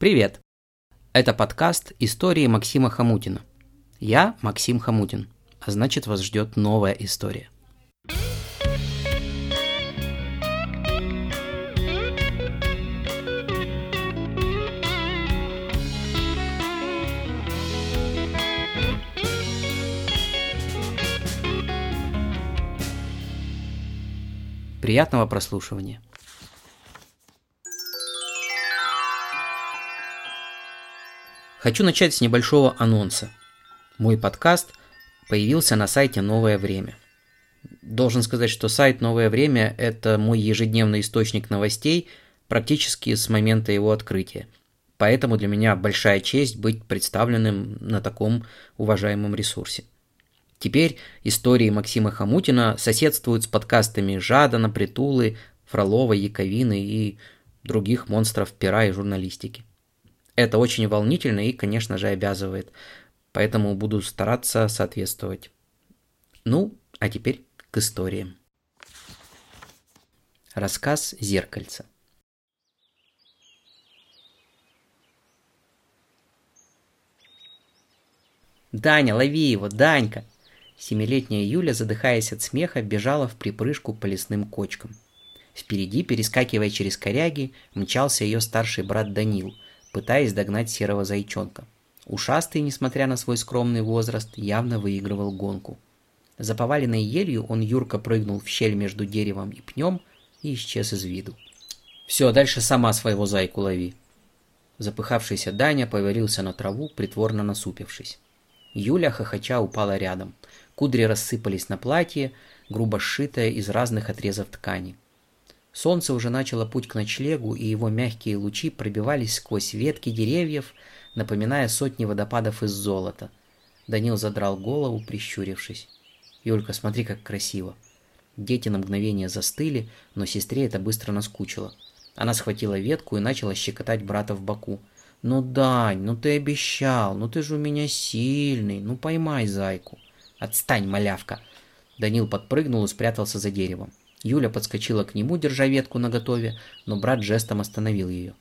Привет! Это подкаст «Истории Максима Хамутина». Я Максим Хамутин, а значит вас ждет новая история. Приятного прослушивания. Хочу начать с небольшого анонса. Мой подкаст появился на сайте «Новое время». Должен сказать, что сайт «Новое время» – это мой ежедневный источник новостей практически с момента его открытия. Поэтому для меня большая честь быть представленным на таком уважаемом ресурсе. Теперь истории Максима Хамутина соседствуют с подкастами Жадана, Притулы, Фролова, Яковины и других монстров пера и журналистики. Это очень волнительно и, конечно же, обязывает. Поэтому буду стараться соответствовать. Ну, а теперь к историям. Рассказ «Зеркальца». «Даня, лови его, Данька!» Семилетняя Юля, задыхаясь от смеха, бежала в припрыжку по лесным кочкам. Впереди, перескакивая через коряги, мчался ее старший брат Данил – пытаясь догнать серого зайчонка. Ушастый, несмотря на свой скромный возраст, явно выигрывал гонку. За поваленной елью он юрко прыгнул в щель между деревом и пнем и исчез из виду. «Все, дальше сама своего зайку лови». Запыхавшийся Даня повалился на траву, притворно насупившись. Юля хохоча упала рядом. Кудри рассыпались на платье, грубо сшитое из разных отрезов ткани. Солнце уже начало путь к ночлегу, и его мягкие лучи пробивались сквозь ветки деревьев, напоминая сотни водопадов из золота. Данил задрал голову, прищурившись. «Юлька, смотри, как красиво!» Дети на мгновение застыли, но сестре это быстро наскучило. Она схватила ветку и начала щекотать брата в боку. «Ну, Дань, ну ты обещал, ну ты же у меня сильный, ну поймай зайку!» «Отстань, малявка!» Данил подпрыгнул и спрятался за деревом. Юля подскочила к нему, держа ветку наготове, но брат жестом остановил ее.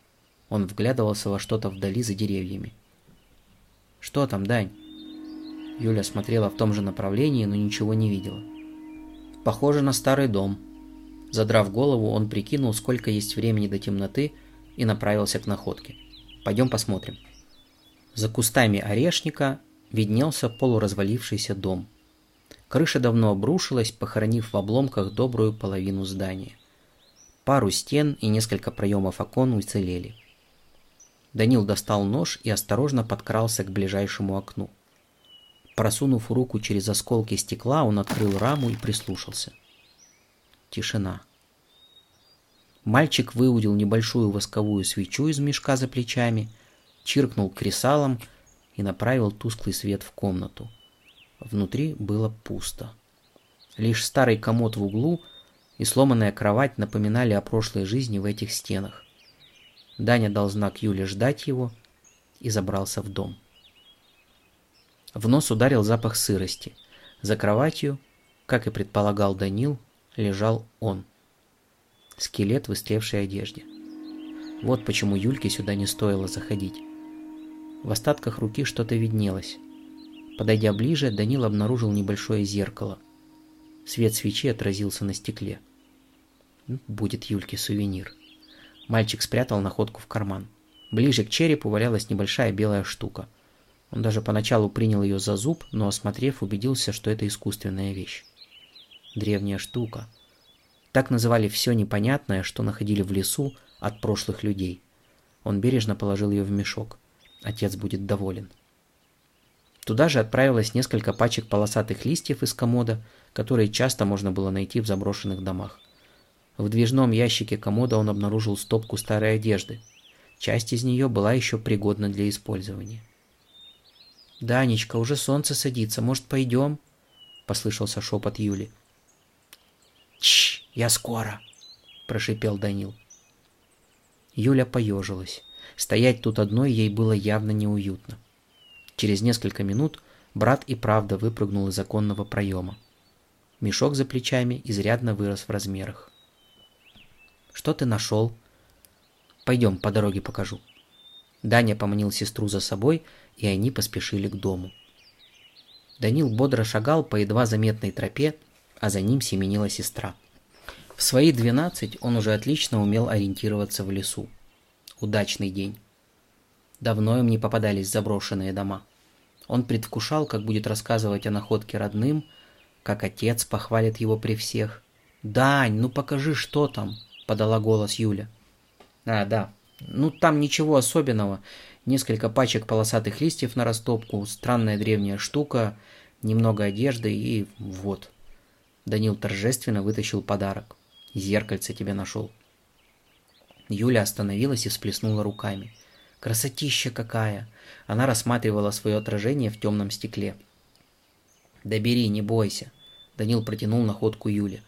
Он вглядывался во что-то вдали за деревьями. «Что там, Дань?» Юля смотрела в том же направлении, но ничего не видела. «Похоже на старый дом». Задрав голову, он прикинул, сколько есть времени до темноты, и направился к находке. «Пойдем посмотрим». За кустами орешника виднелся полуразвалившийся дом – Крыша давно обрушилась, похоронив в обломках добрую половину здания. Пару стен и несколько проемов окон уцелели. Данил достал нож и осторожно подкрался к ближайшему окну. Просунув руку через осколки стекла, он открыл раму и прислушался. Тишина. Мальчик выудил небольшую восковую свечу из мешка за плечами, чиркнул кресалом и направил тусклый свет в комнату. Внутри было пусто. Лишь старый комод в углу и сломанная кровать напоминали о прошлой жизни в этих стенах. Даня дал знак Юле ждать его и забрался в дом. В нос ударил запах сырости. За кроватью, как и предполагал Данил, лежал он. Скелет в истлевшей одежде. Вот почему Юльке сюда не стоило заходить. В остатках руки что-то виднелось. Подойдя ближе, Данил обнаружил небольшое зеркало. Свет свечи отразился на стекле. Будет Юльке сувенир. Мальчик спрятал находку в карман. Ближе к черепу валялась небольшая белая штука. Он даже поначалу принял ее за зуб, но осмотрев, убедился, что это искусственная вещь. Древняя штука. Так называли все непонятное, что находили в лесу от прошлых людей. Он бережно положил ее в мешок. Отец будет доволен. Туда же отправилось несколько пачек полосатых листьев из комода, которые часто можно было найти в заброшенных домах. В движном ящике комода он обнаружил стопку старой одежды. Часть из нее была еще пригодна для использования. «Данечка, уже солнце садится, может, пойдем?» – послышался шепот Юли. «Чш, я скоро!» – прошипел Данил. Юля поежилась. Стоять тут одной ей было явно неуютно. Через несколько минут брат и правда выпрыгнул из оконного проема. Мешок за плечами изрядно вырос в размерах. «Что ты нашел?» «Пойдем, по дороге покажу». Даня поманил сестру за собой, и они поспешили к дому. Данил бодро шагал по едва заметной тропе, а за ним семенила сестра. В свои двенадцать он уже отлично умел ориентироваться в лесу. Удачный день. Давно им не попадались заброшенные дома. Он предвкушал, как будет рассказывать о находке родным, как отец похвалит его при всех. «Дань, ну покажи, что там!» — подала голос Юля. «А, да. Ну там ничего особенного. Несколько пачек полосатых листьев на растопку, странная древняя штука, немного одежды и вот». Данил торжественно вытащил подарок. «Зеркальце тебе нашел». Юля остановилась и всплеснула руками. «Красотища какая!» Она рассматривала свое отражение в темном стекле. «Да бери, не бойся!» Данил протянул находку Юле.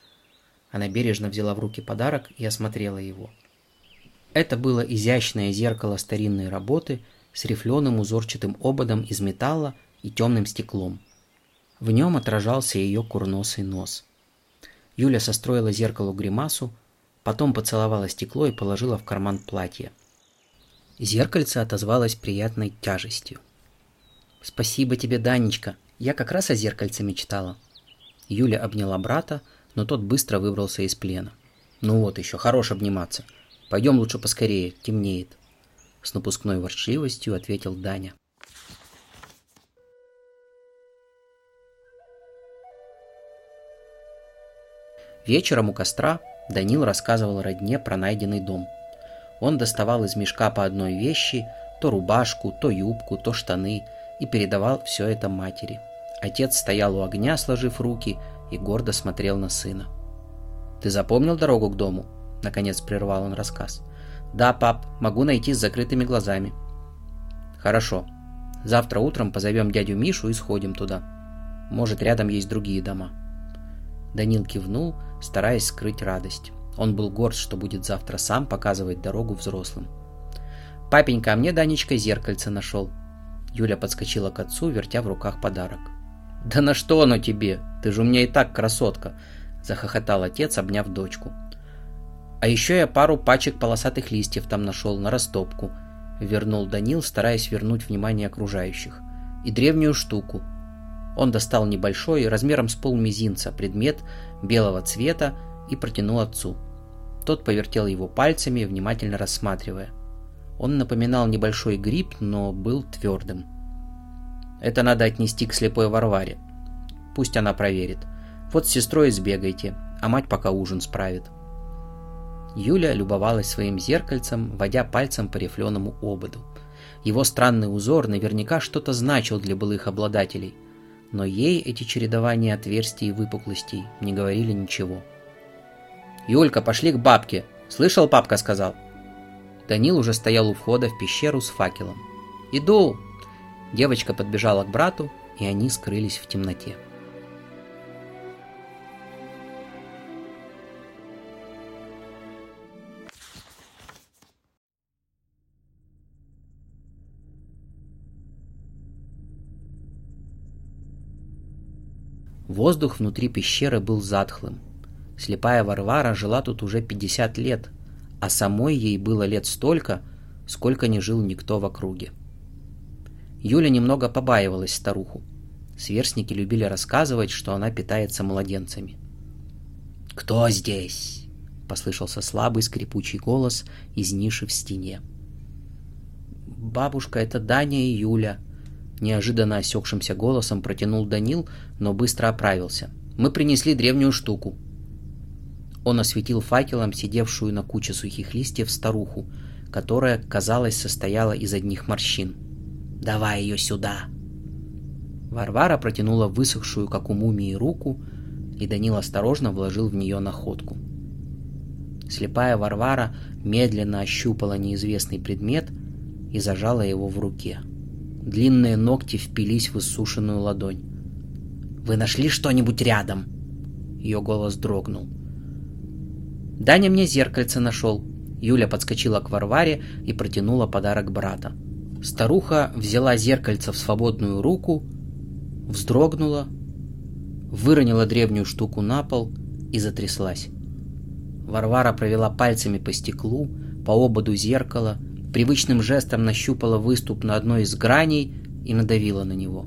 Она бережно взяла в руки подарок и осмотрела его. Это было изящное зеркало старинной работы с рифленым узорчатым ободом из металла и темным стеклом. В нем отражался ее курносый нос. Юля состроила зеркалу гримасу, потом поцеловала стекло и положила в карман платья. Зеркальце отозвалось приятной тяжестью. «Спасибо тебе, Данечка, я как раз о зеркальце мечтала». Юля обняла брата, но тот быстро выбрался из плена. «Ну вот еще, хорош обниматься. Пойдем лучше поскорее, темнеет». С напускной ворчливостью ответил Даня. Вечером у костра Данил рассказывал родне про найденный дом. Он доставал из мешка по одной вещи, то рубашку, то юбку, то штаны, и передавал все это матери. Отец стоял у огня, сложив руки, и гордо смотрел на сына. «Ты запомнил дорогу к дому?» — наконец прервал он рассказ. «Да, пап, могу найти с закрытыми глазами». «Хорошо. Завтра утром позовем дядю Мишу и сходим туда. Может, рядом есть другие дома». Данил кивнул, стараясь скрыть радость. Он был горд, что будет завтра сам показывать дорогу взрослым. «Папенька, а мне Данечка зеркальце нашел». Юля подскочила к отцу, вертя в руках подарок. «Да на что оно тебе? Ты же у меня и так красотка!» – захохотал отец, обняв дочку. «А еще я пару пачек полосатых листьев там нашел на растопку», – вернул Данил, стараясь вернуть внимание окружающих. «И древнюю штуку». Он достал небольшой, размером с полмизинца, предмет белого цвета и протянул отцу. Тот повертел его пальцами, внимательно рассматривая. Он напоминал небольшой гриб, но был твердым. Это надо отнести к слепой Варваре. Пусть она проверит. Вот с сестрой сбегайте, а мать пока ужин справит. Юля любовалась своим зеркальцем, водя пальцем по рифленому ободу. Его странный узор наверняка что-то значил для былых обладателей, но ей эти чередования отверстий и выпуклостей не говорили ничего. «Юлька, пошли к бабке!» «Слышал, папка сказал?» Данил уже стоял у входа в пещеру с факелом. «Иду!» Девочка подбежала к брату, и они скрылись в темноте. Воздух внутри пещеры был затхлым. Слепая Варвара жила тут уже 50 лет, а самой ей было лет столько, сколько не жил никто в округе. Юля немного побаивалась старуху. Сверстники любили рассказывать, что она питается младенцами. «Кто здесь?» — послышался слабый скрипучий голос из ниши в стене. «Бабушка, это Даня и Юля», — неожиданно осекшимся голосом протянул Данил, но быстро оправился. «Мы принесли древнюю штуку». Он осветил факелом сидевшую на куче сухих листьев старуху, которая, казалось, состояла из одних морщин — Давай ее сюда!» Варвара протянула высохшую, как у мумии, руку, и Данил осторожно вложил в нее находку. Слепая Варвара медленно ощупала неизвестный предмет и зажала его в руке. Длинные ногти впились в иссушенную ладонь. «Вы нашли что-нибудь рядом?» Ее голос дрогнул. «Даня мне зеркальце нашел». Юля подскочила к Варваре и протянула подарок брата. Старуха взяла зеркальце в свободную руку, вздрогнула, выронила древнюю штуку на пол и затряслась. Варвара провела пальцами по стеклу, по ободу зеркала, Привычным жестом нащупала выступ на одной из граней и надавила на него.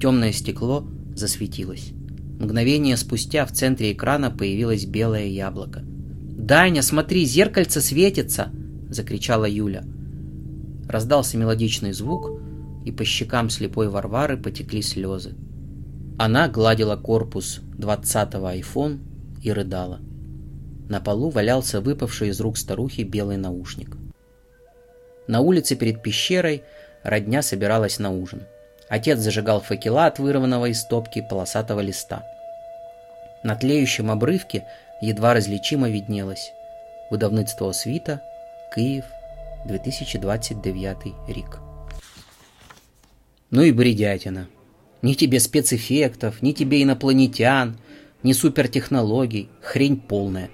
Темное стекло засветилось. Мгновение спустя в центре экрана появилось белое яблоко. «Даня, смотри, зеркальце светится!» — закричала Юля. Раздался мелодичный звук, и по щекам слепой Варвары потекли слезы. Она гладила корпус 20-го айфон и рыдала. На полу валялся выпавший из рук старухи белый наушник. На улице перед пещерой родня собиралась на ужин. Отец зажигал факела от вырванного из стопки полосатого листа. На тлеющем обрывке едва различимо виднелось «Выдавництво свита, Киев, 2029 рік». Ну и бредятина. Ни тебе спецэффектов, ни тебе инопланетян, ни супертехнологий. Хрень полная.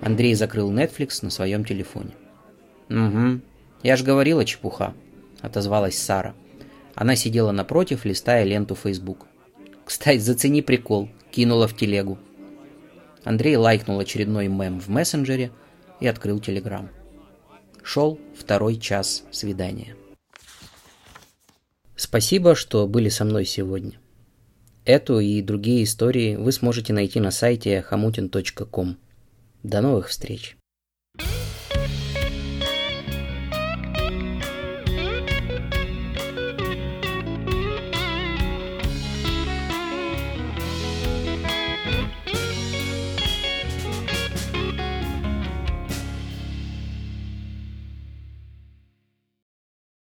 Андрей закрыл Netflix на своем телефоне. «Угу, я ж говорила чепуха», — отозвалась Сара. Она сидела напротив, листая ленту Facebook. «Кстати, зацени прикол», — кинула в телегу. Андрей лайкнул очередной мем в мессенджере и открыл телеграм. Шел второй час свидания. Спасибо, что были со мной сегодня. Эту и другие истории вы сможете найти на сайте hamutin.com. До новых встреч!